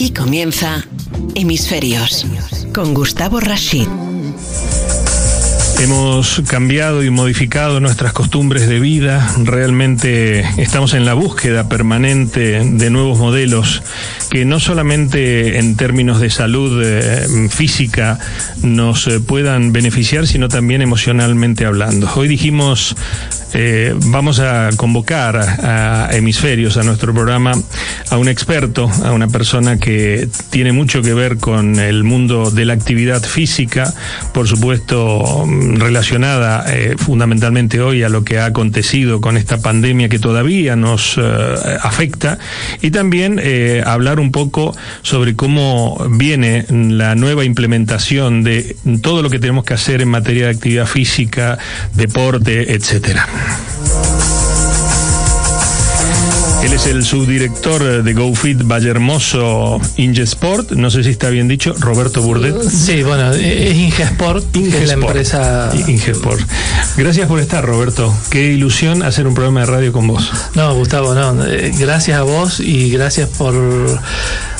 Aquí comienza Hemisferios con Gustavo Rashid. Hemos cambiado y modificado nuestras costumbres de vida, realmente estamos en la búsqueda permanente de nuevos modelos que no solamente en términos de salud eh, física nos eh, puedan beneficiar, sino también emocionalmente hablando. Hoy dijimos eh, vamos a convocar a, Hemisferios, a nuestro programa, a un experto, a una persona que tiene mucho que ver con el mundo de la actividad física, por supuesto relacionada eh, fundamentalmente hoy a lo que ha acontecido con esta pandemia que todavía nos eh, afecta, y también hablar un poco sobre cómo viene la nueva implementación de todo lo que tenemos que hacer en materia de actividad física, deporte, etcétera. Él es el subdirector de GoFit Vallehermoso Ingesport, no sé si está bien dicho, Roberto Burdet. Sí, bueno, es Ingesport, Ingesport. es la empresa. Ingesport. Gracias por estar, Roberto. Qué ilusión hacer un programa de radio con vos. No, Gustavo, no. Eh, gracias a vos y gracias por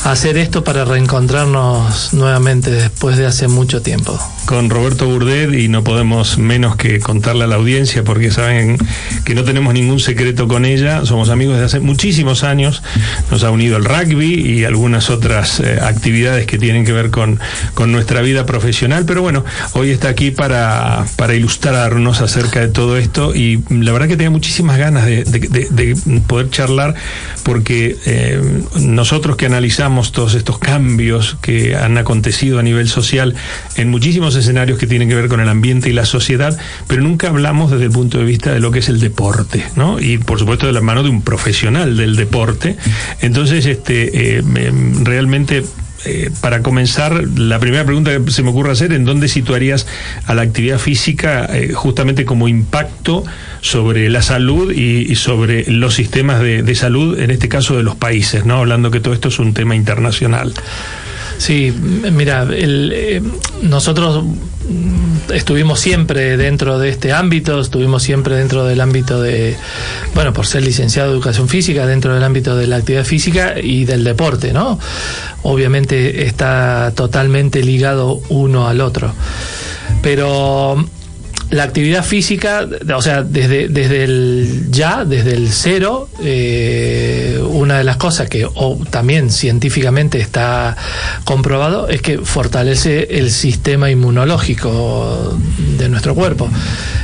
hacer esto para reencontrarnos nuevamente después de hace mucho tiempo. Con Roberto Burdet y no podemos menos que contarle a la audiencia porque saben que no tenemos ningún secreto con ella, somos amigos de hace muchísimos años, nos ha unido el rugby y algunas otras eh, actividades que tienen que ver con, con nuestra vida profesional, pero bueno, hoy está aquí para, para ilustrarnos acerca de todo esto y la verdad que tenía muchísimas ganas de, poder charlar porque eh, nosotros que analizamos todos estos cambios que han acontecido a nivel social en muchísimos escenarios que tienen que ver con el ambiente y la sociedad, pero nunca hablamos desde el punto de vista de lo que es el deporte, ¿no? Y por supuesto de la mano de un profesional del deporte. Entonces, este, eh, realmente eh, para comenzar, la primera pregunta que se me ocurre hacer, ¿en dónde situarías a la actividad física eh, justamente como impacto sobre la salud y, sobre los sistemas de, salud, en este caso de los países, ¿no? Hablando que todo esto es un tema internacional. Sí, mira, eh, nosotros estuvimos siempre dentro de este ámbito, estuvimos siempre dentro del ámbito de, bueno, por ser licenciado de educación física, dentro del ámbito de la actividad física y del deporte, ¿no? Obviamente está totalmente ligado uno al otro. Pero la actividad física, o sea, desde, desde el ya, desde el cero, eh, una de las cosas que también científicamente está comprobado es que fortalece el sistema inmunológico de nuestro cuerpo.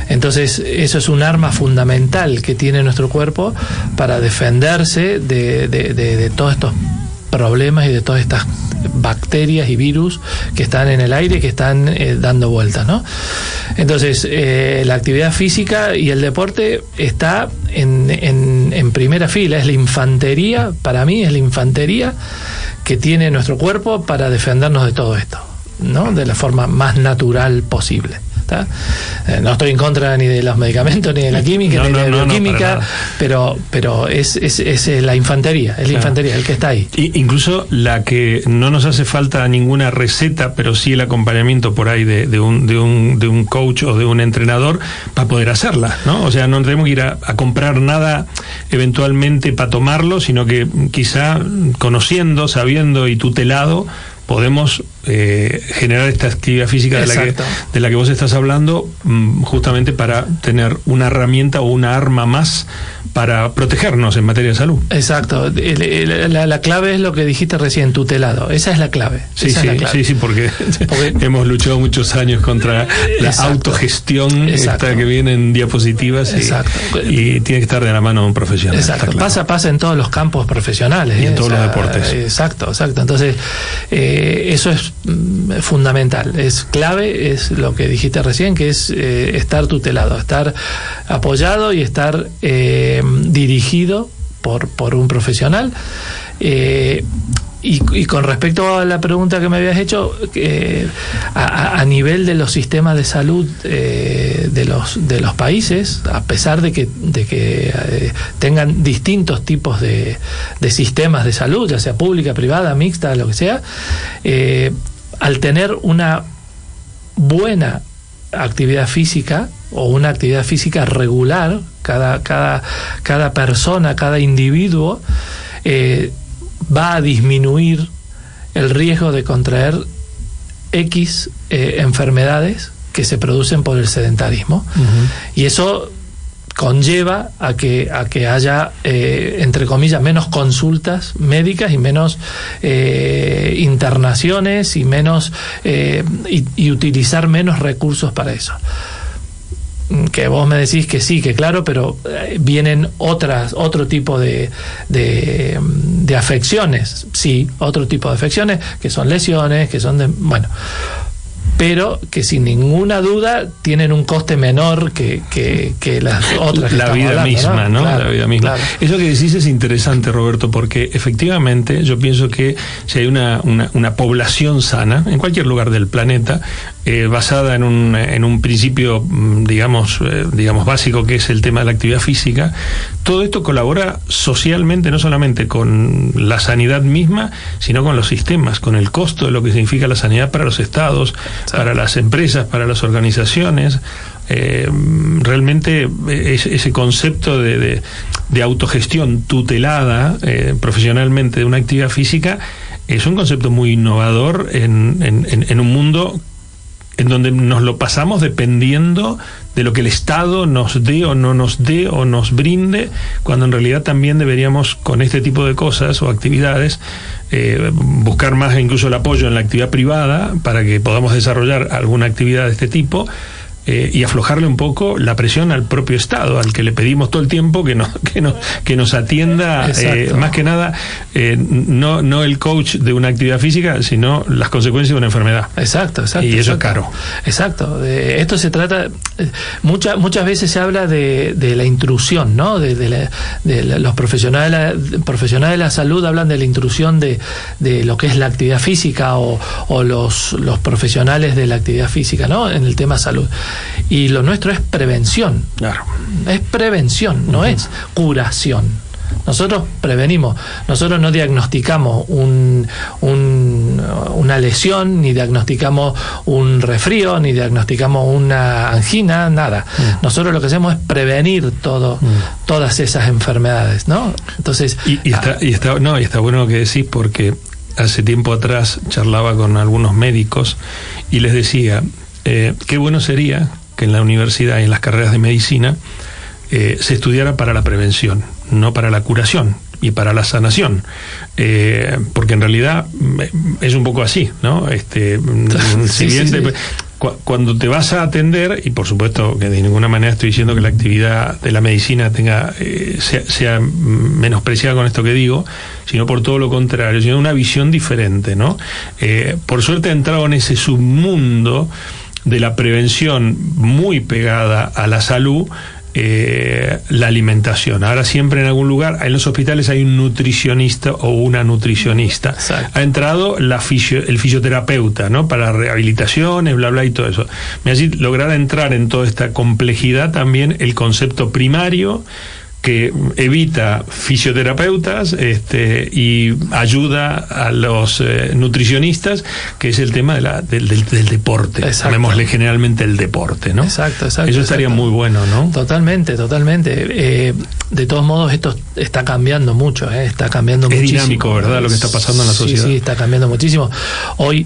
Entonces, eso es un arma fundamental que tiene nuestro cuerpo para defenderse de, de, de todos estos problemas y de todas estas bacterias y virus que están en el aire que están eh, dando vueltas, ¿no? Entonces, eh, la actividad física y el deporte está en, en, en primera fila, es la infantería, para mí es la infantería que tiene nuestro cuerpo para defendernos de todo esto, ¿no? De la forma más natural posible. Eh, no estoy en contra ni de los medicamentos, ni de la química, ni de la bioquímica, pero, pero es, es, es, la infantería, es la infantería el que está ahí. incluso la que no nos hace falta ninguna receta, pero sí el acompañamiento por ahí de, de, un, de, un, de un coach o de un entrenador para poder hacerla, ¿no? O sea, no tenemos que ir a, a comprar nada eventualmente para tomarlo, sino que quizá conociendo, sabiendo y tutelado, podemos eh, generar esta actividad física de la, que, de la, que, vos estás hablando, mm, justamente para tener una herramienta o una arma más para protegernos en materia de salud. Exacto. La, clave es lo que dijiste recién, tutelado. Esa es la clave. Sí, sí, sí, sí, porque, hemos luchado muchos años contra la autogestión esta que viene en diapositivas y, tiene que estar de la mano de un profesional. Exacto. Pasa, pasa en todos los campos profesionales. Y en ¿eh? todos los deportes. Exacto, exacto. Entonces, eh, eso es Mm, fundamental, es clave, es lo que dijiste recién, que es eh, estar tutelado, estar apoyado y estar eh, dirigido por, por un profesional. Eh, y, con respecto a la pregunta que me habías hecho, a, nivel de los sistemas de salud de, los, de los países, a pesar de que, de que tengan distintos tipos de, de, sistemas de salud, ya sea pública, privada, mixta, lo que sea, al tener una buena actividad física o una actividad física regular, cada, cada, cada persona, cada individuo, eh, va a disminuir el riesgo de contraer X eh, enfermedades que se producen por el sedentarismo. Y eso conlleva a que, a que haya, eh, entre comillas, menos consultas médicas y menos eh, internaciones y menos y, utilizar menos recursos para eso que vos me decís que sí, que claro, pero vienen otras, otro tipo de, de, de, afecciones, sí, otro tipo de afecciones, que son lesiones, que son de, bueno, pero que sin ninguna duda tienen un coste menor que, que, las otras. la vida misma, ¿no? la vida misma. Eso que decís es interesante, Roberto, porque efectivamente yo pienso que si hay una, una, una población sana en cualquier lugar del planeta, eh, basada en un, en un principio, mm, digamos, eh, digamos, básico que es el tema de la actividad física, todo esto colabora socialmente, no solamente con la sanidad misma, sino con los sistemas, con el costo de lo que significa la sanidad para los estados, para las empresas, para las organizaciones. Eh, realmente ese concepto de, de, autogestión tutelada eh, profesionalmente de una actividad física es un concepto muy innovador en, en, en, un mundo en donde nos lo pasamos dependiendo de lo que el Estado nos dé o no nos dé o nos brinde, cuando en realidad también deberíamos con este tipo de cosas o actividades eh, buscar más incluso el apoyo en la actividad privada para que podamos desarrollar alguna actividad de este tipo eh, y aflojarle un poco la presión al propio Estado, al que le pedimos todo el tiempo que nos, que nos, que nos atienda, eh, más que nada, eh, no, no el coach de una actividad física, sino las consecuencias de una enfermedad. Exacto, exacto. Y eso es caro. Exacto. esto se trata, muchas muchas veces se habla de, de la intrusión, ¿no? De, de, los profesionales, profesionales de la salud hablan de la intrusión de, de lo que es la actividad física o, o los, los profesionales de la actividad física, ¿no? En el tema salud. Y lo nuestro es prevención. Claro. Es prevención, no es curación. Nosotros prevenimos, nosotros no diagnosticamos un, una lesión, ni diagnosticamos un resfrío, ni diagnosticamos una angina, nada. Mm. Nosotros lo que hacemos es prevenir todo, mm. todas esas enfermedades, ¿no? Entonces. Y, está, y, está, no, y está bueno lo que decís porque hace tiempo atrás charlaba con algunos médicos y les decía, eh, qué bueno sería que en la universidad y en las carreras de medicina eh, se estudiara para la prevención, no para la curación y para la sanación, eh, porque en realidad es un poco así, ¿no? Este, cuando te vas a atender, y por supuesto que de ninguna manera estoy diciendo que la actividad de la medicina tenga sea, sea, menospreciada con esto que digo, sino por todo lo contrario, sino una visión diferente, ¿no? por suerte he entrado en ese submundo de la prevención muy pegada a la salud, eh, la alimentación. Ahora siempre en algún lugar, en los hospitales hay un nutricionista o una nutricionista. Ha entrado la el fisioterapeuta, ¿no? Para rehabilitaciones, bla, bla y todo eso. Me hace lograr entrar en toda esta complejidad también el concepto primario que evita fisioterapeutas este, y ayuda a los eh, nutricionistas, que es el tema de la, del, del, deporte. Llamémosle generalmente el deporte, ¿no? Exacto, exacto. Eso estaría muy bueno, ¿no? Totalmente, totalmente. Eh, de todos modos, esto está cambiando mucho, ¿eh? está cambiando es muchísimo. Es dinámico, ¿verdad? Lo que está pasando en la sociedad. Sí, sí, está cambiando muchísimo. Hoy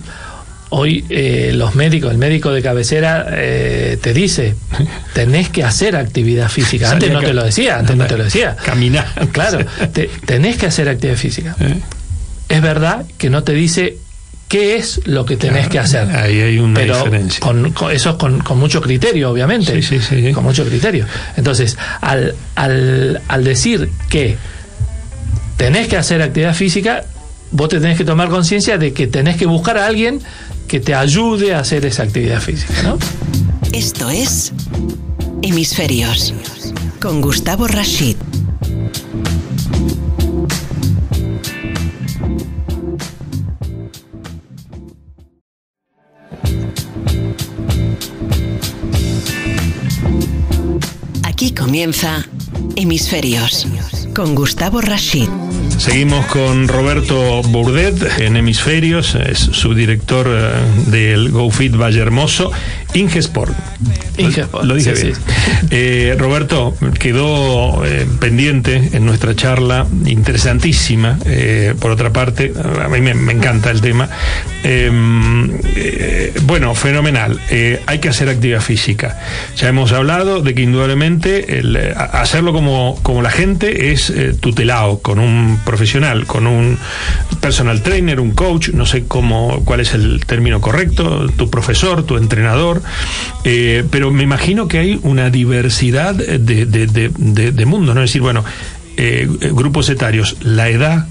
Hoy eh, los médicos, el médico de cabecera eh, te dice, tenés que hacer actividad física. Antes no te lo decía, antes no te lo decía. Caminar. Claro, tenés que hacer actividad física. Eh. Es verdad que no te dice qué es lo que tenés que hacer. Ahí hay una diferencia. Con, eso es con, con, mucho criterio, obviamente. Sí, sí, sí. Con mucho criterio. Entonces, al, al, al decir que tenés que hacer actividad física, vos te tenés que tomar conciencia de que tenés que buscar a alguien que te ayude a hacer esa actividad física, ¿no? Esto es Hemisferios con Gustavo Rashid. Aquí comienza Hemisferios con Gustavo Rashid. Seguimos con Roberto Bourdet en Hemisferios, es subdirector eh, del GoFit Valle Hermoso Ingesport. Ingesport, Lo dije sí, bien. sí. Eh, Roberto, quedó eh, pendiente en nuestra charla, interesantísima, eh, por otra parte, a mí me, me encanta el tema. Eh, eh, bueno, fenomenal. Eh, hay que hacer actividad física. Ya hemos hablado de que indudablemente eh, hacerlo como, como la gente es tutelado con un profesional, con un personal trainer, un coach, no sé cómo, cuál es el término correcto, tu profesor, tu entrenador, pero me imagino que hay una diversidad de, de, de, de- mundos, ¿no? Es decir, bueno, grupos etarios, la edad,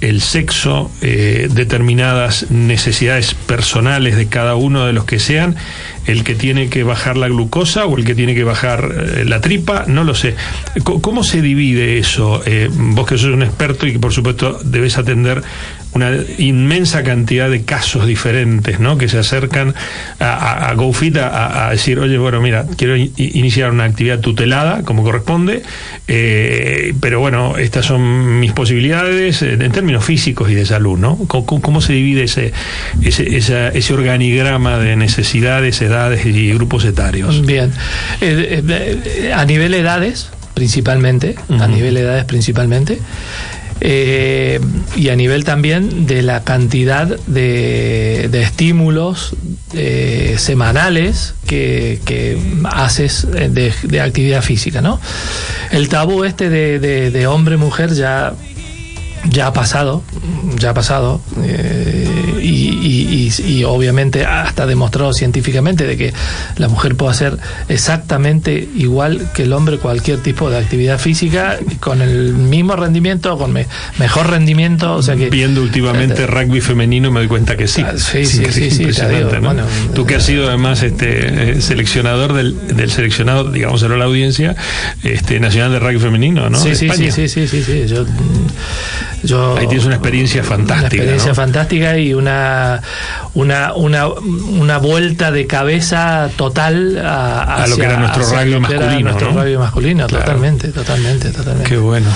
el sexo, eh, determinadas necesidades personales de cada uno de los que sean, el que tiene que bajar la glucosa o el que tiene que bajar eh, la tripa, no lo sé. ¿Cómo se divide eso? Eh, vos que sos un experto y que por supuesto debes atender una inmensa cantidad de casos diferentes, ¿no? Que se acercan a, a, a GoFit a, decir, oye, bueno, mira, quiero iniciar una actividad tutelada, como corresponde, eh, pero bueno, estas son mis posibilidades en términos físicos y de salud, ¿no? ¿Cómo, cómo- se divide ese, ese, ese organigrama de necesidades, edades y grupos etarios? Bien. Eh, eh, eh, a nivel edades, principalmente, a nivel edades principalmente, eh, y a nivel también de la cantidad de, de estímulos eh, semanales que, que haces eh, de, de actividad física, ¿no? El tabú este de, de- de hombre-mujer ya ya ha pasado, ya ha pasado, eh, y, obviamente hasta demostrado científicamente de que la mujer puede hacer exactamente igual que el hombre cualquier tipo de actividad física con el mismo rendimiento, con me- mejor rendimiento, o sea que Viendo últimamente rugby femenino me doy cuenta que sí. Ah, sí, sí, sí, sí, impresionante, te digo, ¿no? bueno, Tú que has sido además este eh, seleccionador del, del seleccionado, digamos a la audiencia, este nacional de rugby femenino, ¿no? Sí, sí, sí, sí, sí, sí, sí. Yo, yo Ahí tienes una experiencia fantástica, Una experiencia ¿no? fantástica y una, una, una, una vuelta de cabeza total a, A lo que era nuestro era masculino, nuestro ¿no? rugby masculino, Claro. totalmente, totalmente, totalmente. Qué bueno.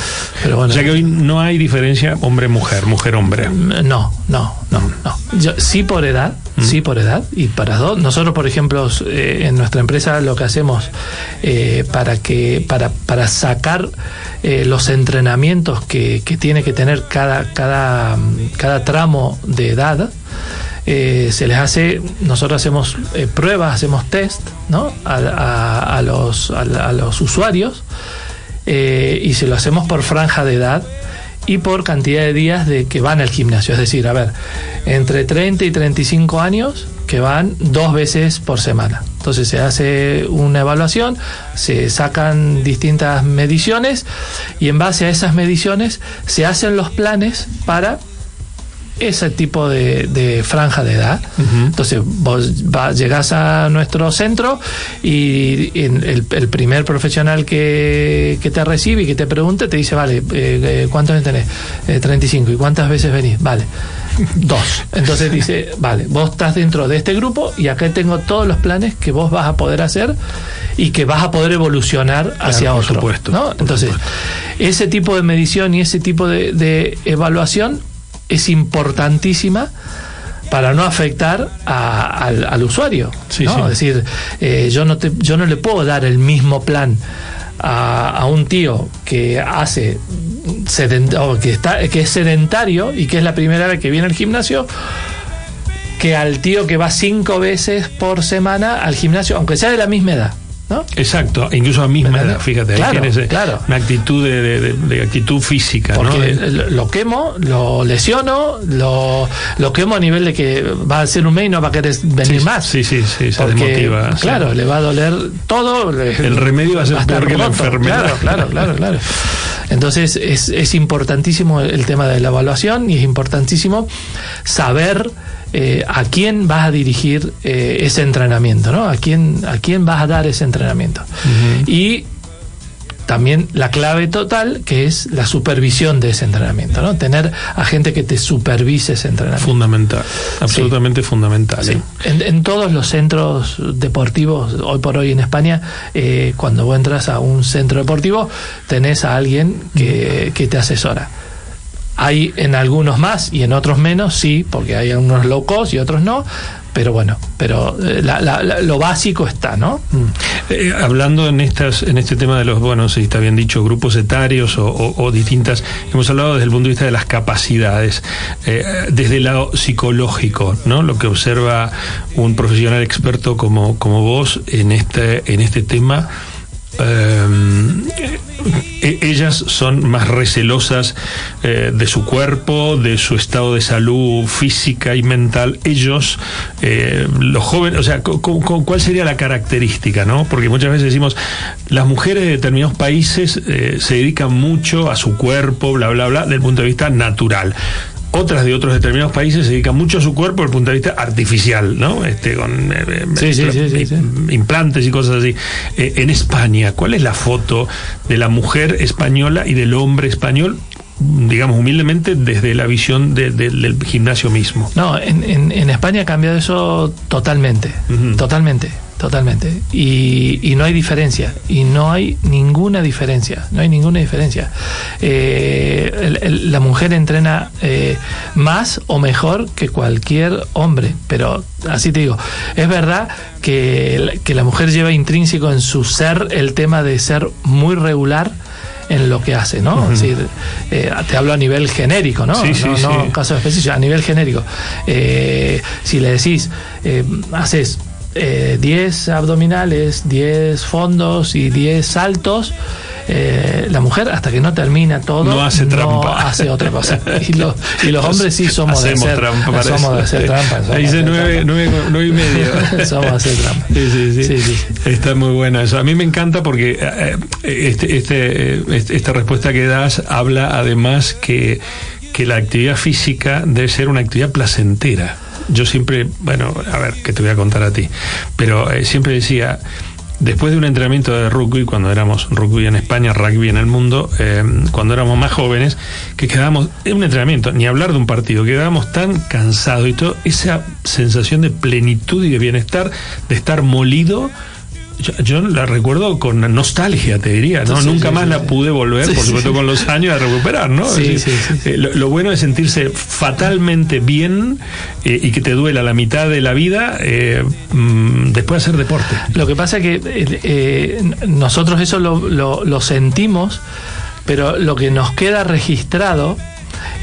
Pero bueno, o sea que hoy no hay diferencia hombre-mujer, mujer-hombre. No, no, no, no. Yo, sí por edad, Mm. sí por edad y para dos. Nosotros, por ejemplo, eh, en nuestra empresa lo que hacemos eh, para que para, para sacar eh, los entrenamientos que, que tiene que tener cada cada cada tramo de edad. Eh, se les hace, nosotros hacemos eh, pruebas, hacemos test, ¿no? A, los, a los usuarios eh, y se lo hacemos por franja de edad y por cantidad de días de que van al gimnasio. Es decir, a ver, entre 30 y 35 años que van dos veces por semana. Entonces se hace una evaluación, se sacan distintas mediciones y en base a esas mediciones se hacen los planes para ese tipo de, de franja de edad. Entonces vos va- llegás a nuestro centro y en el, el primer profesional que, que te recibe y que te pregunte te dice, vale, eh, eh, ¿cuántos años tenés? Eh, 35. ¿Y cuántas veces venís? Vale. Dos. Entonces dice, vale, vos estás dentro de este grupo y acá tengo todos los planes que vos vas a poder hacer y que vas a poder evolucionar hacia por otro. supuesto, ¿no? por Entonces, ese tipo de medición y ese tipo de, de evaluación es importantísima para no afectar a- al, al usuario. Sí, ¿no? sí. Es decir, eh, yo, no te, yo no le puedo dar el mismo plan a, a un tío que hace sedent- o que está que es sedentario y que es la primera vez que viene al gimnasio que al tío que va cinco veces por semana al gimnasio aunque sea de la misma edad ¿no? Exacto, incluso a misma ¿Verdad? edad, fíjate, ahí Claro, tienes claro. una actitud de, de- de- de actitud física. Porque lo quemo, lo lesiono, lo, lo quemo a nivel de que va a ser un mes y no va a querer venir sí, más. Sí, sí, sí, se Porque, desmotiva. sí. claro, le va a doler todo. El remedio va a ser estar peor que la enfermedad. Claro, claro, claro, claro. Entonces es, es importantísimo el tema de la evaluación y es importantísimo saber eh, a quién vas a dirigir eh, ese entrenamiento, ¿no? A quién, a quién vas a dar ese entrenamiento. Y también la clave total, que es la supervisión de ese entrenamiento, ¿no? Tener a gente que te supervise ese entrenamiento. Fundamental, absolutamente fundamental. Sí. ¿eh? En, en todos los centros deportivos, hoy por hoy en España, eh, cuando vos entras a un centro deportivo, tenés a alguien que, que te asesora. Hay en algunos más y en otros menos, sí, porque hay algunos low cost y otros no, pero bueno, pero eh, la- la- la- lo básico está, ¿no? Eh, hablando en estas en este tema de los, bueno, si está bien dicho, grupos etarios o, o- o distintas, hemos hablado desde el punto de vista de las capacidades, eh, desde el lado psicológico, ¿no? Lo que observa un profesional experto como, como vos en este, en este tema. Eh, eh, ellas son más recelosas eh, de su cuerpo, de su estado de salud física y mental. Ellos, eh, los jóvenes, o sea, ¿cuál sería la característica, no? Porque muchas veces decimos, las mujeres de determinados países eh, se dedican mucho a su cuerpo, bla, bla, bla, del punto de vista natural. Otras de otros determinados países se dedican mucho a su cuerpo desde el punto de vista artificial, ¿no? Este, con eh, eh, Sí, sí, sí, sí, sí. implantes y cosas así. Eh, en España, ¿cuál es la foto de la mujer española y del hombre español, digamos humildemente, desde la visión de- de- del gimnasio mismo? No, en, en- en España ha cambiado eso totalmente, totalmente, totalmente. Y, y no hay diferencia, y no hay ninguna diferencia, no hay ninguna diferencia. Eh, el- el- la mujer entrena eh, más o mejor que cualquier hombre, pero así te digo, es verdad que, la- que la mujer lleva intrínseco en su ser el tema de ser muy regular en lo que hace, ¿no? Es decir, eh, te hablo a nivel genérico, ¿no? Sí, sí, no, no sí. caso específico, a nivel genérico. Eh, si le decís, eh, haces eh, 10 abdominales, 10 fondos y 10 saltos, eh, la mujer hasta que no termina todo No hace trampa. hace otra cosa y, lo- y los hombres sí somos Hacemos de hacer trampa, somos de hacer trampa somos dice hacer nueve, trampa. nueve, nueve y medio. somos de hacer trampa Sí, sí, sí. Sí, sí, sí. Está muy buena eso. A mí me encanta porque eh, este, este, eh, este- esta respuesta que das habla además que, que la actividad física debe ser una actividad placentera. Yo siempre, bueno, a ver, que te voy a contar a ti, pero eh, siempre decía, después de un entrenamiento de rugby, cuando éramos rugby en España, rugby en el mundo, eh, cuando éramos más jóvenes, que quedábamos, en un entrenamiento, ni hablar de un partido, quedábamos tan cansados y todo, esa sensación de plenitud y de bienestar, de estar molido. Yo, yo la recuerdo con nostalgia, te diría, ¿no? Sí, Nunca sí, más sí, la pude volver, por supuesto, con los años a recuperar, ¿no? Sí, Es eh, lo, lo bueno es sentirse fatalmente bien eh, y que te duela la mitad de la vida eh, mm, después de hacer deporte. Lo que pasa es que eh, eh, nosotros eso lo, lo- lo sentimos, pero lo que nos queda registrado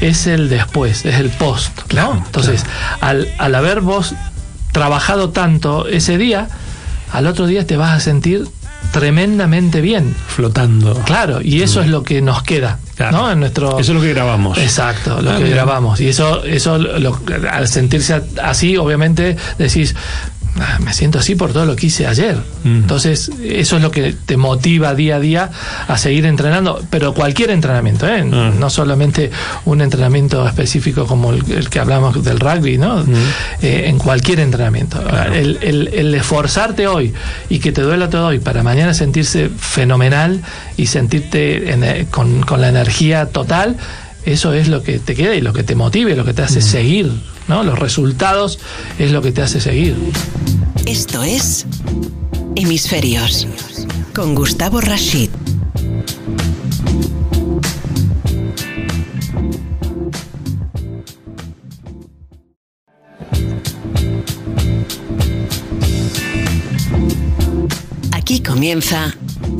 es el después, es el post. ¿no? Claro, Entonces, al, al haber vos trabajado tanto ese día, al otro día te vas a sentir tremendamente bien. Flotando. Claro, y eso es lo que nos queda, Claro. ¿no? En nuestro Eso es lo que grabamos. Exacto, lo Ah, que grabamos. Y eso, eso lo- al sentirse así, obviamente decís, "Ah, me siento así por todo lo que hice ayer. Mm. Entonces, eso es lo que te motiva día a día a seguir entrenando, pero cualquier entrenamiento, ¿eh? Ah. no solamente un entrenamiento específico como el, el que hablamos del rugby, ¿no? Eh, en cualquier entrenamiento. Claro. El, el- el esforzarte hoy y que te duela todo hoy para mañana sentirse fenomenal y sentirte en, eh, con, con la energía total, eso es lo que te queda y lo que te motive, lo que te hace seguir, ¿no? Los resultados es lo que te hace seguir. Esto es Hemisferios con Gustavo Rashid. Aquí comienza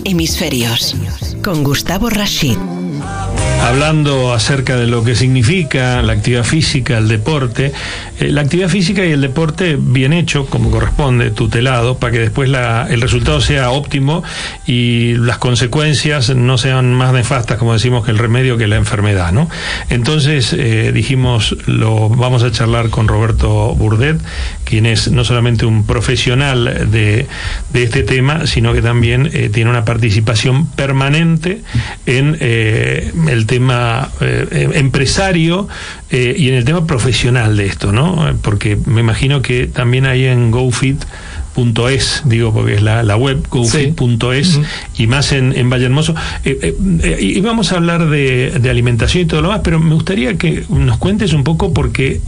Hemisferios con Gustavo Rashid. Hablando acerca de lo que significa la actividad física, el deporte, eh, la actividad física y el deporte bien hecho, como corresponde, tutelado, para que después la- el resultado sea óptimo y las consecuencias no sean más nefastas, como decimos, que el remedio que la enfermedad, ¿no? Entonces eh, dijimos, lo vamos a charlar con Roberto Burdet, quien es no solamente un profesional de, de este tema, sino que también eh, tiene una participación permanente en eh, el tema eh, eh, empresario y en el tema profesional de esto, ¿no? Porque me imagino que también hay en GoFit.es, digo porque es la, la web gofit.es y más en, en Valle Hermoso. Eh, eh, eh, y vamos a hablar de, de alimentación y todo lo más, pero me gustaría que nos cuentes un poco porque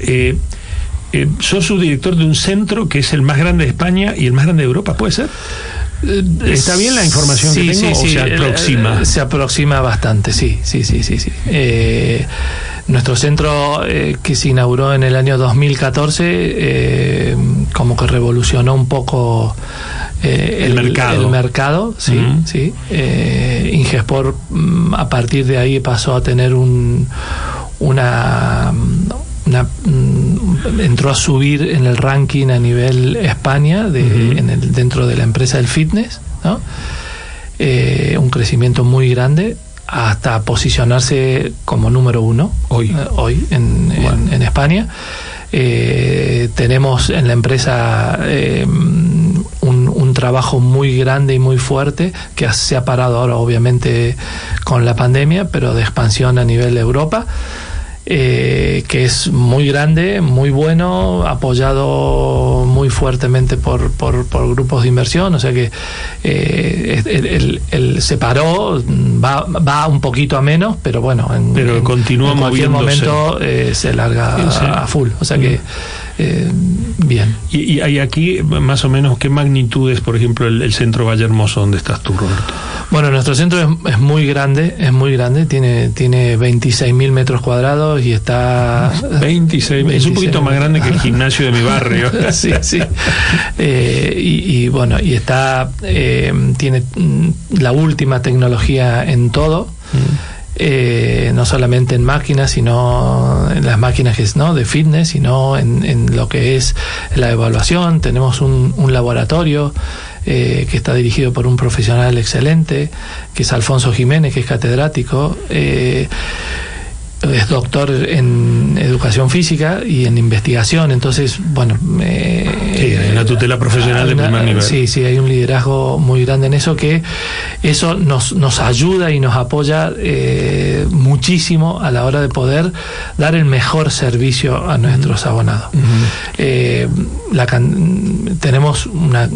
eh, eh, sos subdirector de un centro que es el más grande de España y el más grande de Europa, ¿puede ser? ¿Está bien la información que tengo o se Eh, aproxima? eh, Se aproxima bastante, sí, sí, sí, sí. sí. Eh, Nuestro centro eh, que se inauguró en el año 2014 eh, como que revolucionó un poco eh, el, mercado. El mercado, sí, sí. Ingespor mm, a partir de ahí pasó a tener un, una, entró a subir en el ranking a nivel España de, en el, dentro de la empresa del fitness, ¿no? un crecimiento muy grande hasta posicionarse como número uno hoy, eh, hoy en, en, España. Eh, tenemos en la empresa eh, un, un, trabajo muy grande y muy fuerte que se ha parado ahora obviamente con la pandemia, pero de expansión a nivel de Europa eh, que es muy grande, muy bueno, apoyado muy fuertemente por, por, grupos de inversión, o sea que eh, el, se paró, va, va un poquito a menos, pero bueno, en, pero continúa en cualquier momento eh, se larga a, full, o sea que eh, bien. ¿Y, hay aquí más o menos qué magnitudes, por ejemplo, el, centro Valle Hermoso donde estás tú, Roberto? Bueno, nuestro centro es, muy grande, es muy grande, tiene, tiene 26.000 metros cuadrados y está... 26, es un poquito más grande que el gimnasio de mi barrio. sí, sí. Eh, y, bueno, y está, eh, tiene la última tecnología en todo. Mm. Eh, no solamente en máquinas, sino en las máquinas que, ¿no? de fitness, sino en, en lo que es la evaluación. Tenemos un, un laboratorio eh, que está dirigido por un profesional excelente, que es Alfonso Jiménez, que es catedrático. Eh, es doctor en educación física y en investigación, entonces, bueno... sí, hay una tutela profesional de primer nivel. Sí, sí, hay un liderazgo muy grande en eso que eso nos, nos ayuda y nos apoya eh, muchísimo a la hora de poder dar el mejor servicio a nuestros abonados. Eh, la tenemos una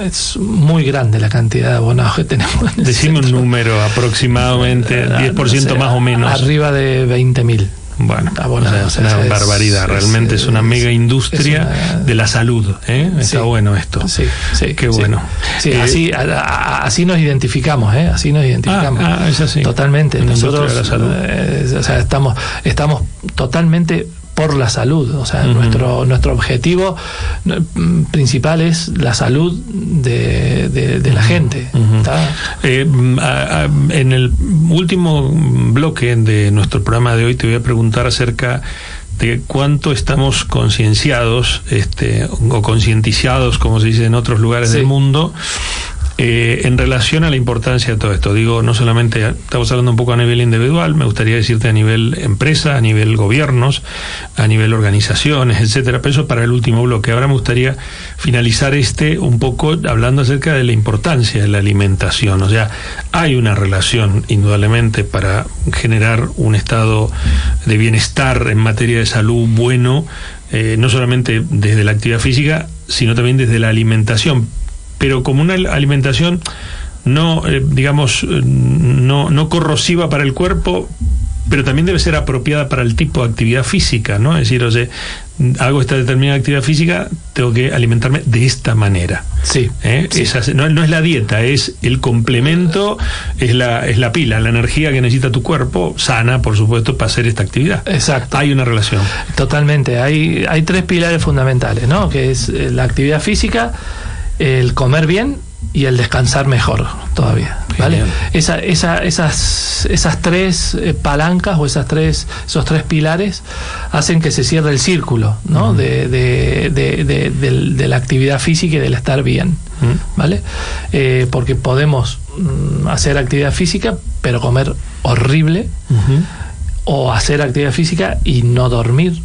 es muy grande la cantidad de abonados que tenemos. Decime un número aproximadamente, 10% eh, más o menos. Arriba de 20.000. Bueno, abonados, una barbaridad, realmente es, una mega industria de la salud. ¿eh? Está bueno esto. Sí, sí. Qué bueno. Sí, eh, así, así nos identificamos, ¿eh? así nos identificamos. Ah, ah. Totalmente. Nosotros eh, o sea, estamos, estamos totalmente por la salud. O sea, nuestro, nuestro objetivo mm, principal es la salud de, de, la gente. Eh, mm, en el último bloque de nuestro programa de hoy te voy a preguntar acerca de cuánto estamos concienciados este, o concientizados, como se dice en otros lugares del mundo, eh, en relación a la importancia de todo esto, digo, no solamente estamos hablando un poco a nivel individual, me gustaría decirte a nivel empresa, a nivel gobiernos, a nivel organizaciones, etcétera, pero eso para el último bloque. Ahora me gustaría finalizar este un poco hablando acerca de la importancia de la alimentación. O sea, hay una relación, indudablemente, para generar un estado de bienestar en materia de salud bueno, eh, no solamente desde la actividad física, sino también desde la alimentación pero como una alimentación no, eh, digamos, eh, no, no corrosiva para el cuerpo, pero también debe ser apropiada para el tipo de actividad física, ¿no? Es decir, o sea, hago esta determinada actividad física, tengo que alimentarme de esta manera. Sí. ¿Eh? no, no, es la dieta, es el complemento, es la, es la pila, la energía que necesita tu cuerpo, sana, por supuesto, para hacer esta actividad. Exacto. Hay una relación. Totalmente. Hay, hay tres pilares fundamentales, ¿no? Que es la actividad física, el comer bien y el descansar mejor todavía. ¿vale? Esa, esa, esas, esas tres eh, palancas o esas tres, esos tres pilares hacen que se cierre el círculo ¿no? de, de, de, la actividad física y del estar bien. ¿vale? Eh, porque podemos mm, hacer actividad física pero comer horrible o hacer actividad física y no dormir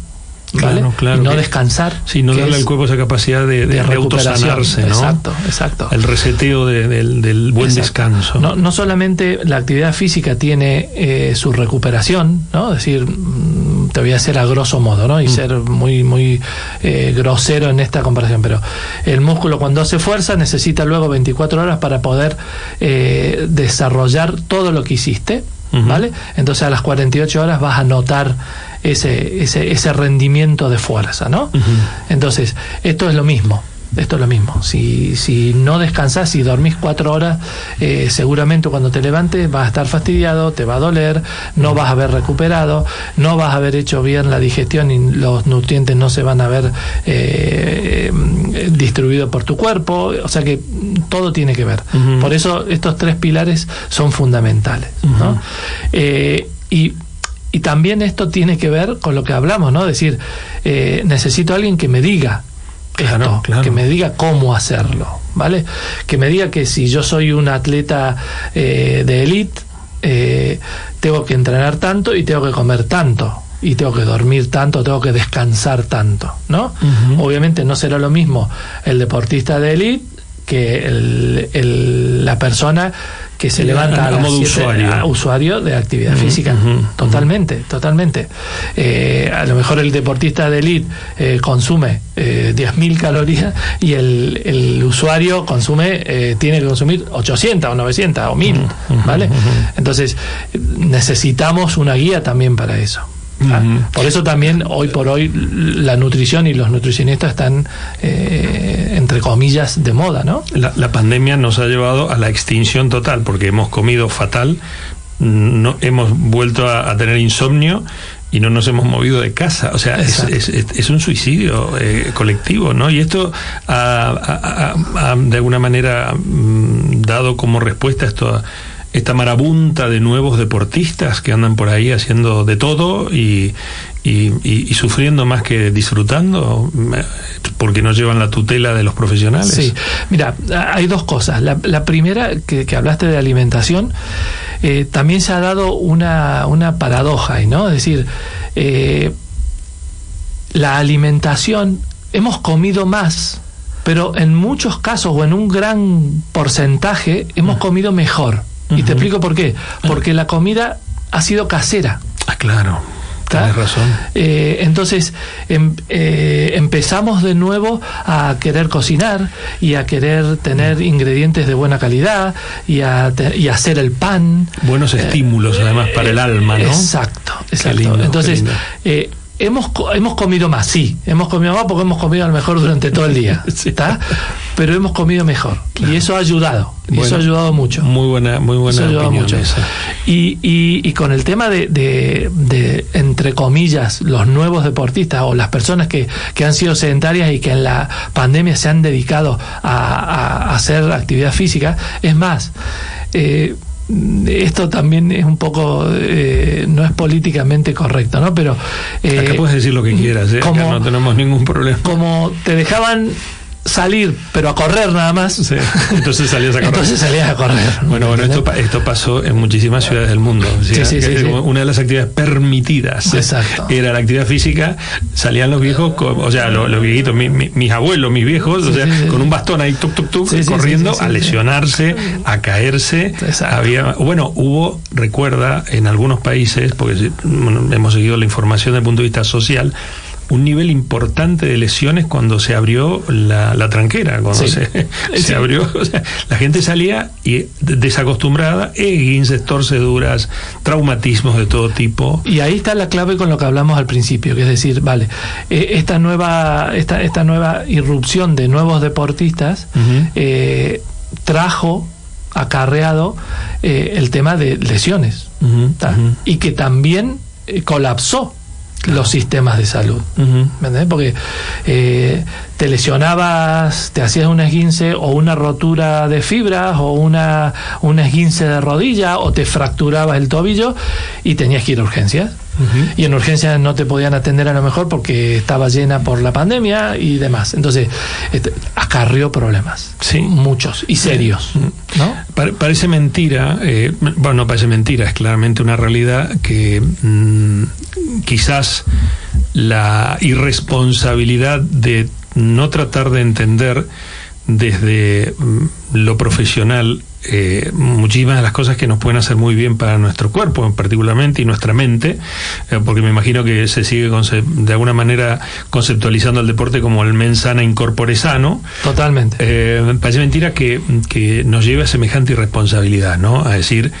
Claro, claro. Y no descansar. Sí, no darle al cuerpo esa capacidad de, de, autosanarse, ¿no? Exacto, exacto. El reseteo del buen descanso. No, no solamente la actividad física tiene eh, su recuperación, ¿no? Es decir, mm, te voy a hacer a grosso modo, ¿no? Y mm. ser muy, muy eh, grosero en esta comparación, pero el músculo cuando hace fuerza necesita luego 24 horas para poder eh, desarrollar todo lo que hiciste, ¿vale? Entonces a las 48 horas vas a notar ese, ese, ese rendimiento de fuerza, ¿no? Entonces, esto es lo mismo. esto es lo mismo. Si, si no descansas y dormís cuatro horas, eh, seguramente cuando te levantes vas a estar fastidiado, te va a doler, no vas a haber recuperado, no vas a haber hecho bien la digestión y los nutrientes no se van a haber eh, distribuido por tu cuerpo. O sea que todo tiene que ver. Por eso estos tres pilares son fundamentales. Eh, y y también esto tiene que ver con lo que hablamos, ¿no? Es decir, eh, necesito a alguien que me diga esto, que me diga cómo hacerlo, ¿vale? Que me diga que si yo soy un atleta eh, de élite, eh, tengo que entrenar tanto y tengo que comer tanto y tengo que dormir tanto, tengo que descansar tanto, ¿no? Obviamente no será lo mismo el deportista de élite que el, la persona que se levanta a, las usuario. usuario de actividad física. totalmente, totalmente. Eh, a lo mejor el deportista de elite eh, consume eh, 10.000 calorías y el, el usuario consume, eh, tiene que consumir 800 o 900 o 1000, ¿vale? Entonces, necesitamos una guía también para eso. Ah, por eso también hoy por hoy la nutrición y los nutricionistas están, eh, entre comillas, de moda, ¿no? La, pandemia nos ha llevado a la extinción total porque hemos comido fatal, no, hemos vuelto a, tener insomnio y no nos hemos movido de casa. O sea, es, un suicidio eh, colectivo, ¿no? Y esto ha, de alguna manera mm, dado como respuesta a esto esta marabunta de nuevos deportistas que andan por ahí haciendo de todo y, y, sufriendo más que disfrutando porque no llevan la tutela de los profesionales. Sí, mira, hay dos cosas. La, primera, que, hablaste de alimentación, eh, también se ha dado una, una paradoja, ¿no? Es decir, eh, la alimentación, hemos comido más, pero en muchos casos o en un gran porcentaje hemos comido mejor. Y te explico por qué. Porque la comida ha sido casera. Ah, claro. Tienes razón. Eh, entonces em, eh, empezamos de nuevo a querer cocinar y a querer tener ingredientes de buena calidad y a, y hacer el pan. Buenos estímulos además para el alma, ¿no? Exacto, exacto. entonces, hemos, hemos comido más, sí, hemos comido más porque hemos comido a lo mejor durante todo el día, ¿está? Pero hemos comido mejor y eso ha ayudado, y eso ha ayudado mucho. Muy buena, muy buena opinión Esa. Y, y, con el tema de, de, entre comillas, los nuevos deportistas o las personas que, que, han sido sedentarias y que en la pandemia se han dedicado a, a hacer actividad física, es más, eh, esto también es un poco eh, no es políticamente correcto no pero eh, acá puedes decir lo que quieras ¿eh? no tenemos ningún problema como te dejaban salir, pero a correr nada más. Entonces salías a correr. Entonces salías a correr. Bueno, bueno, esto, esto pasó en muchísimas ciudades del mundo. una de las actividades permitidas era la actividad física. Salían los viejos, o sea, los, viejitos, mis abuelos, mis viejos, o sea, con un bastón ahí, tuk, tuk, tuk, corriendo a lesionarse, a caerse. Había, bueno, hubo, recuerda, en algunos países, porque hemos seguido la información desde el punto de vista social, un nivel importante de lesiones cuando se abrió la, tranquera, cuando se, abrió, la gente salía y desacostumbrada, esguinces, torceduras, traumatismos de todo tipo. Y ahí está la clave con lo que hablamos al principio, que es decir, vale, eh, esta nueva, esta, esta nueva irrupción de nuevos deportistas eh, trajo acarreado eh, el tema de lesiones y que también colapsó los sistemas de salud. Porque eh, te lesionabas, te hacías un esguince o una rotura de fibras o una, un esguince de rodilla o te fracturabas el tobillo y tenías que ir a urgencias. Y en urgencias no te podían atender a lo mejor porque estaba llena por la pandemia y demás. Entonces, este, acarrió problemas. Sí. Muchos y serios. ¿no? parece mentira, eh, bueno, no parece mentira, es claramente una realidad que mm, quizás la irresponsabilidad de no tratar de entender desde mm, lo profesional eh, muchísimas de las cosas que nos pueden hacer muy bien para nuestro cuerpo, particularmente, y nuestra mente, eh, porque me imagino que se sigue de alguna manera conceptualizando el deporte como el men sana incorpore sano. Totalmente. Eh, parece mentira que, que nos lleve a semejante irresponsabilidad, ¿no? A decir,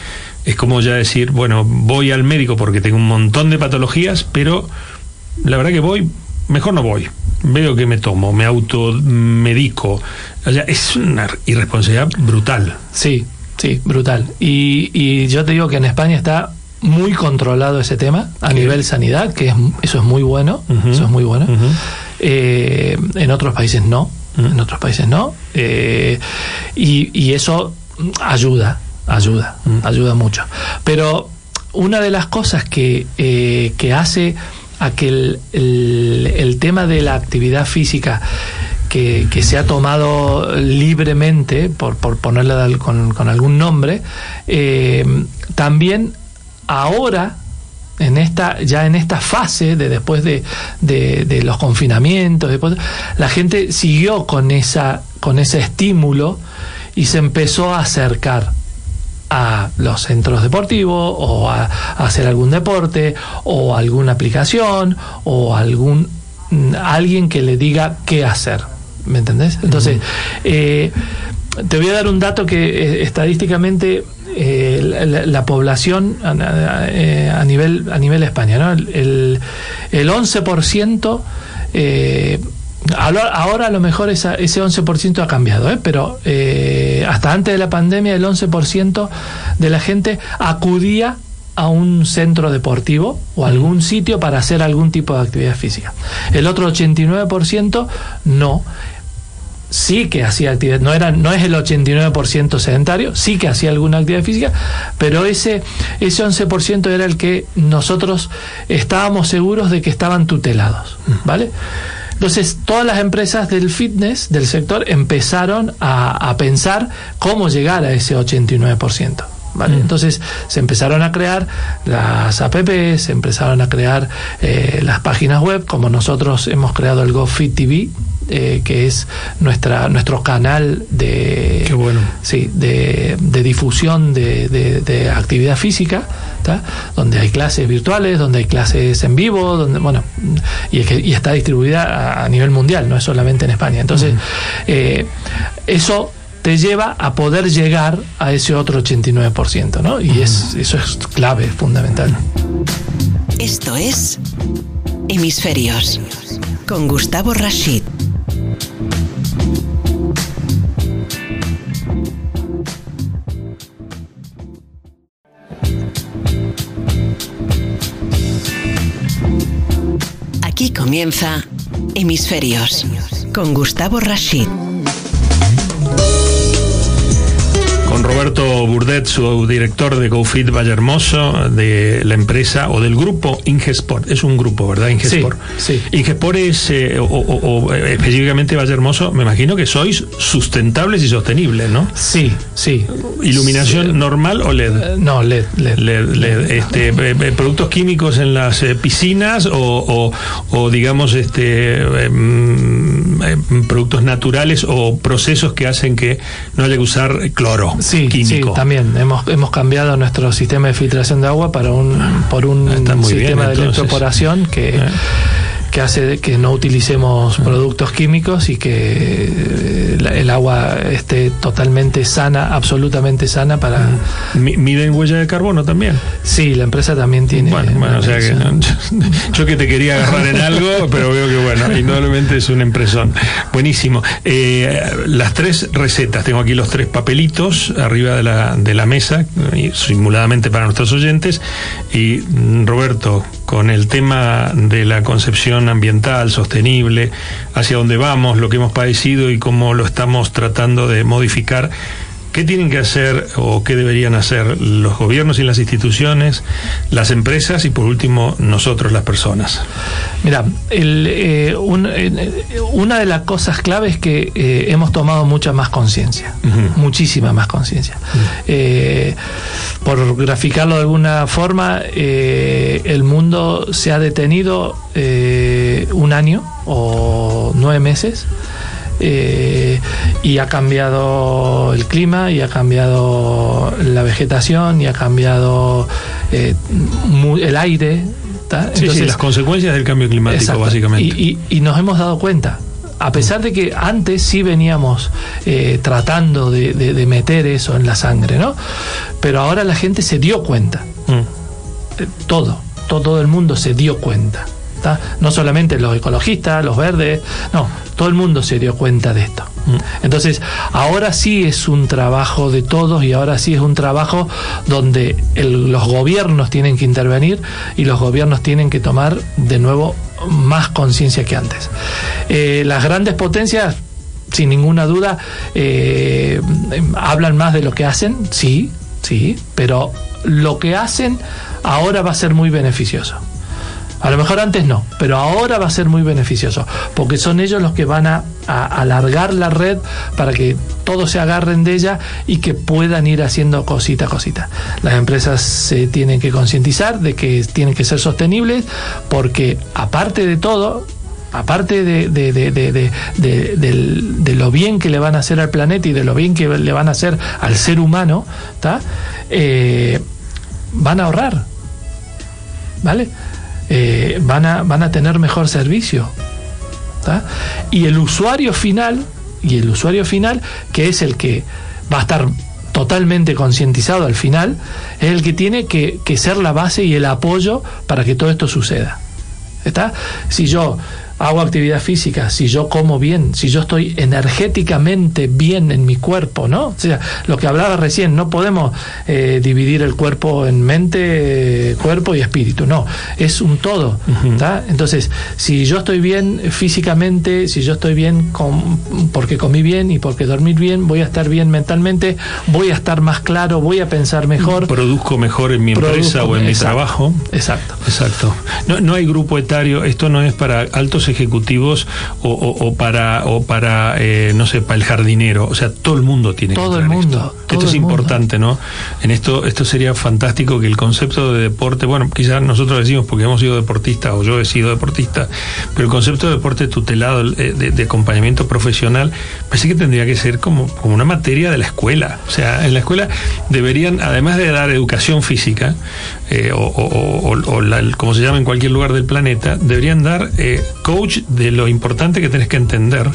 es como ya decir, bueno, voy al médico porque tengo un montón de patologías, pero la verdad que voy mejor no voy. Veo que me tomo, me automedico. O sea, es una irresponsabilidad brutal. Sí, sí, brutal. Y, y yo te digo que en España está muy controlado ese tema a nivel sanidad, que es, eso es muy bueno, eso es muy bueno. Eh, en otros países no, en otros países no. Eh, y, y, eso ayuda, ayuda, ayuda mucho. Pero una de las cosas que, eh, que hace a que el, el, el, tema de la actividad física que, se ha tomado libremente, por, por ponerle con, con, algún nombre, eh, también ahora en esta ya en esta fase de después de, de, los confinamientos después la gente siguió con esa con ese estímulo y se empezó a acercar a los centros deportivos o a, a hacer algún deporte o alguna aplicación o algún alguien que le diga qué hacer ¿me entendés? entonces uh -huh. eh, te voy a dar un dato que eh, estadísticamente eh, la, la, población a, a, a, nivel a nivel España, ¿no? El, el 11% eh, ahora a lo mejor esa, ese 11% ha cambiado, ¿eh? pero eh, hasta antes de la pandemia el 11% de la gente acudía a un centro deportivo o algún sitio para hacer algún tipo de actividad física. El otro 89% no sí que hacía actividad, no, era, no es el 89% sedentario, sí que hacía alguna actividad física, pero ese, ese 11% era el que nosotros estábamos seguros de que estaban tutelados, ¿vale? Entonces, todas las empresas del fitness, del sector, empezaron a, a pensar cómo llegar a ese 89%. ¿Vale? Mm. Entonces se empezaron a crear las apps, se empezaron a crear eh, las páginas web, como nosotros hemos creado el GoFit TV, eh, que es nuestra nuestro canal de bueno. sí, de, de difusión de, de, de, actividad física ¿tá? donde hay clases virtuales donde hay clases en vivo donde bueno y, es que, y está distribuida a, a, nivel mundial no es solamente en España entonces eh, eso te lleva a poder llegar a ese otro 89%, ¿no? Y es, eso es clave, es fundamental. Esto es Hemisferios con Gustavo Rashid. Aquí comienza Hemisferios con Gustavo Rashid. Con Roberto Burdet, su director de GoFit Valle Hermoso, de la empresa o del grupo Ingesport. Es un grupo, ¿verdad? Ingesport. Sí, sí. Ingesport es, eh, o, o, o, específicamente Valle Hermoso, me imagino que sois sustentables y sostenibles, ¿no? Sí, sí. ¿Iluminación sí. normal o LED? Uh, no, LED. LED, LED, LED este, eh, ¿Productos químicos en las eh, piscinas o, o, digamos, este, eh, productos naturales o procesos que hacen que no haya que usar cloro? sí, químico. Sí, también hemos, hemos cambiado nuestro sistema de filtración de agua para un, por un sistema bien, de electroporación que, eh. Que hace que no utilicemos eh. productos químicos y que el agua esté totalmente sana, absolutamente sana para... ¿Miden huella de carbono también? Sí, la empresa también tiene... Bueno, bueno o sea que yo que te quería agarrar en algo, pero veo que bueno, indudablemente es una impresión. Buenísimo. Eh, las tres recetas, tengo aquí los tres papelitos arriba de la, de la mesa, simuladamente para nuestros oyentes, y Roberto, con el tema de la concepción ambiental, sostenible, hacia dónde vamos, lo que hemos padecido y cómo lo estamos tratando de modificar. ¿Qué tienen que hacer o qué deberían hacer los gobiernos y las instituciones, las empresas y por último nosotros las personas? Mira, el, eh, un, eh, una de las cosas claves es que eh, hemos tomado mucha más conciencia, uh -huh. muchísima más conciencia. Uh -huh. por graficarlo de alguna forma, el mundo se ha detenido un año o nueve meses eh, y ha cambiado el clima y ha cambiado la vegetación y ha cambiado eh, el aire. Sí, Entonces, sí, las consecuencias del cambio climático, exacto, básicamente. Y, y, y, nos hemos dado cuenta. A pesar de que antes sí veníamos eh, tratando de, de, de, meter eso en la sangre, ¿no? Pero ahora la gente se dio cuenta. Mm. Todo, todo el mundo se dio cuenta. No solamente los ecologistas, los verdes, no, todo el mundo se dio cuenta de esto. Mm. Entonces, ahora sí es un trabajo de todos y ahora sí es un trabajo donde los gobiernos tienen que intervenir y los gobiernos tienen que tomar de nuevo más conciencia que antes. Eh, las grandes potencias sin ninguna duda, eh, hablan más de lo que hacen, sí, sí, pero lo que hacen ahora va a ser muy beneficioso. A lo mejor antes no, pero ahora va a ser muy beneficioso, porque son ellos los que van a, alargar la red para que todos se agarren de ella y que puedan ir haciendo cosita a cosita. Las empresas se tienen que concientizar de que tienen que ser sostenibles, porque aparte de todo, aparte de, lo bien que le van a hacer al planeta y de lo bien que le van a hacer al ser humano, eh, van a ahorrar, ¿vale? Eh, van, a, van a tener mejor servicio. Y el usuario final, y el usuario final, que es el que va a estar totalmente concientizado al final, es el que tiene que, que ser la base y el apoyo para que todo esto suceda. ¿Está? Si yo hago actividad física, si yo como bien, si yo estoy energéticamente bien en mi cuerpo, ¿no? O sea, lo que hablaba recién, no podemos eh, dividir el cuerpo en mente, cuerpo y espíritu, no, es un todo, Entonces, si yo estoy bien físicamente, si yo estoy bien con, porque comí bien y porque dormir bien, voy a estar bien mentalmente, voy a estar más claro, voy a pensar mejor. Produzco mejor en mi empresa o en mi trabajo. Exacto. Exacto. No, no hay grupo etario, esto no es para altos ejecutivos o, para, o para eh, no sé, para el jardinero. O sea, todo el mundo tiene todo el mundo. Esto, esto es importante, ¿no? En esto, esto sería fantástico que el concepto de deporte, bueno, quizás nosotros decimos porque hemos sido deportistas o yo he sido deportista, pero el concepto de deporte tutelado, eh, de, acompañamiento profesional, parece que tendría que ser como, como una materia de la escuela. O sea, en la escuela deberían, además de dar educación física, eh, o, o, como se llama en cualquier lugar del planeta, deberían dar eh, coach de lo importante que tenés que entender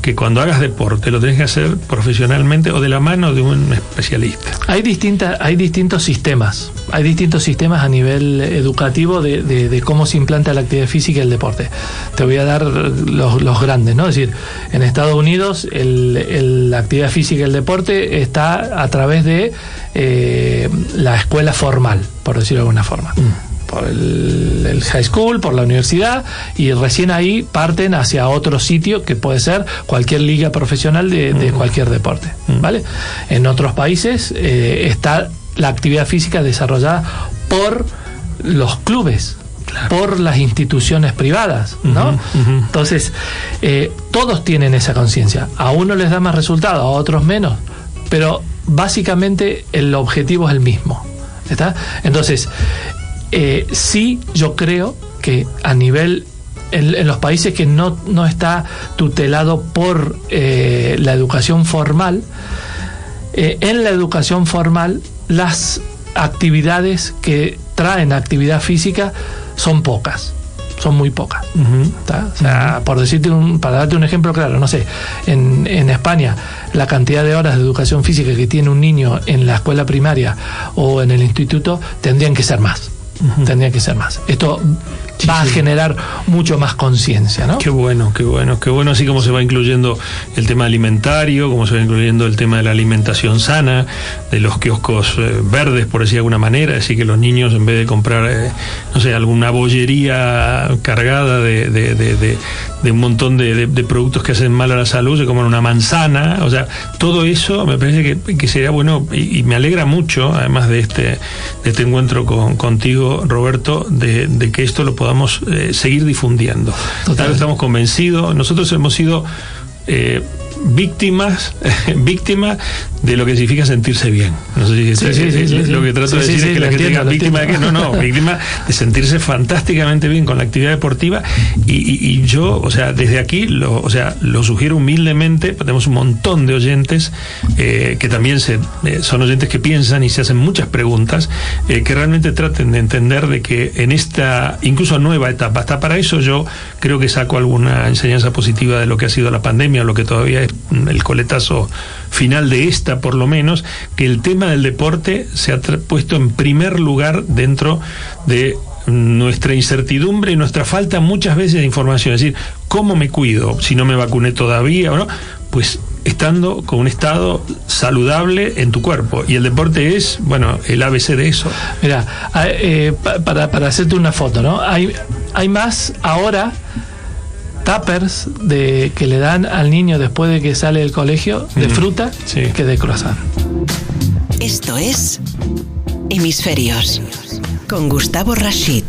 que cuando hagas deporte lo tenés que hacer profesionalmente o de la mano de un especialista. Hay, distintas, hay distintos sistemas, hay distintos sistemas a nivel educativo de, de, cómo se implanta la actividad física y el deporte. Te voy a dar los, los grandes, ¿no? Es decir, en Estados Unidos el, la actividad física y el deporte está a través de eh, la escuela formal, por decirlo de alguna forma. Mm por el, high school, por la universidad, y recién ahí parten hacia otro sitio que puede ser cualquier liga profesional de, cualquier deporte. ¿vale? En otros países eh, está la actividad física desarrollada por los clubes. por las instituciones privadas, ¿no? Entonces, eh, todos tienen esa conciencia. A uno les da más resultado, a otros menos, pero básicamente el objetivo es el mismo. ¿Está? Entonces, eh, sí yo creo que a nivel en, los países que no, no está tutelado por eh, la educación formal, eh, en la educación formal las actividades que traen actividad física son pocas son muy pocas. o sea, por decirte un, para darte un ejemplo claro, no sé, en, en, España la cantidad de horas de educación física que tiene un niño en la escuela primaria o en el instituto tendrían que ser más. Tendría que ser más. Esto va a generar mucho más conciencia, ¿no? Qué bueno, qué bueno, qué bueno, así como se va incluyendo el tema alimentario, como se va incluyendo el tema de la alimentación sana, de los kioscos eh, verdes, por decir de alguna manera, así que los niños en vez de comprar, eh, no sé, alguna bollería cargada de, de, de, de un montón de, productos que hacen mal a la salud, se comen una manzana, o sea, todo eso me parece que, sería bueno y, me alegra mucho, además de este, de este encuentro con, contigo, Roberto, de, que esto lo podamos eh, seguir difundiendo. Total. Estamos convencidos, nosotros hemos sido... Eh, víctimas, víctimas de lo que significa sentirse bien. No sé si lo que trato de decir es que la gente víctima de que no, no, víctima de sentirse fantásticamente bien con la actividad deportiva. Y, yo, o sea, desde aquí, lo, o sea, lo sugiero humildemente, tenemos un montón de oyentes eh, que también se, eh, son oyentes que piensan y se hacen muchas preguntas, eh, que realmente traten de entender de que en esta incluso nueva etapa, hasta para eso yo creo que saco alguna enseñanza positiva de lo que ha sido la pandemia, lo que todavía es el coletazo final de esta, por lo menos, que el tema del deporte se ha puesto en primer lugar dentro de nuestra incertidumbre y nuestra falta muchas veces de información. Es decir, ¿cómo me cuido si no me vacuné todavía o no? Pues estando con un estado saludable en tu cuerpo. Y el deporte es, bueno, el ABC de eso. Mira, eh, para, para hacerte una foto, ¿no? Hay, hay más ahora tuppers de, que le dan al niño después de que sale del colegio de fruta que de croissant. Esto es Hemisferios con Gustavo Rashid.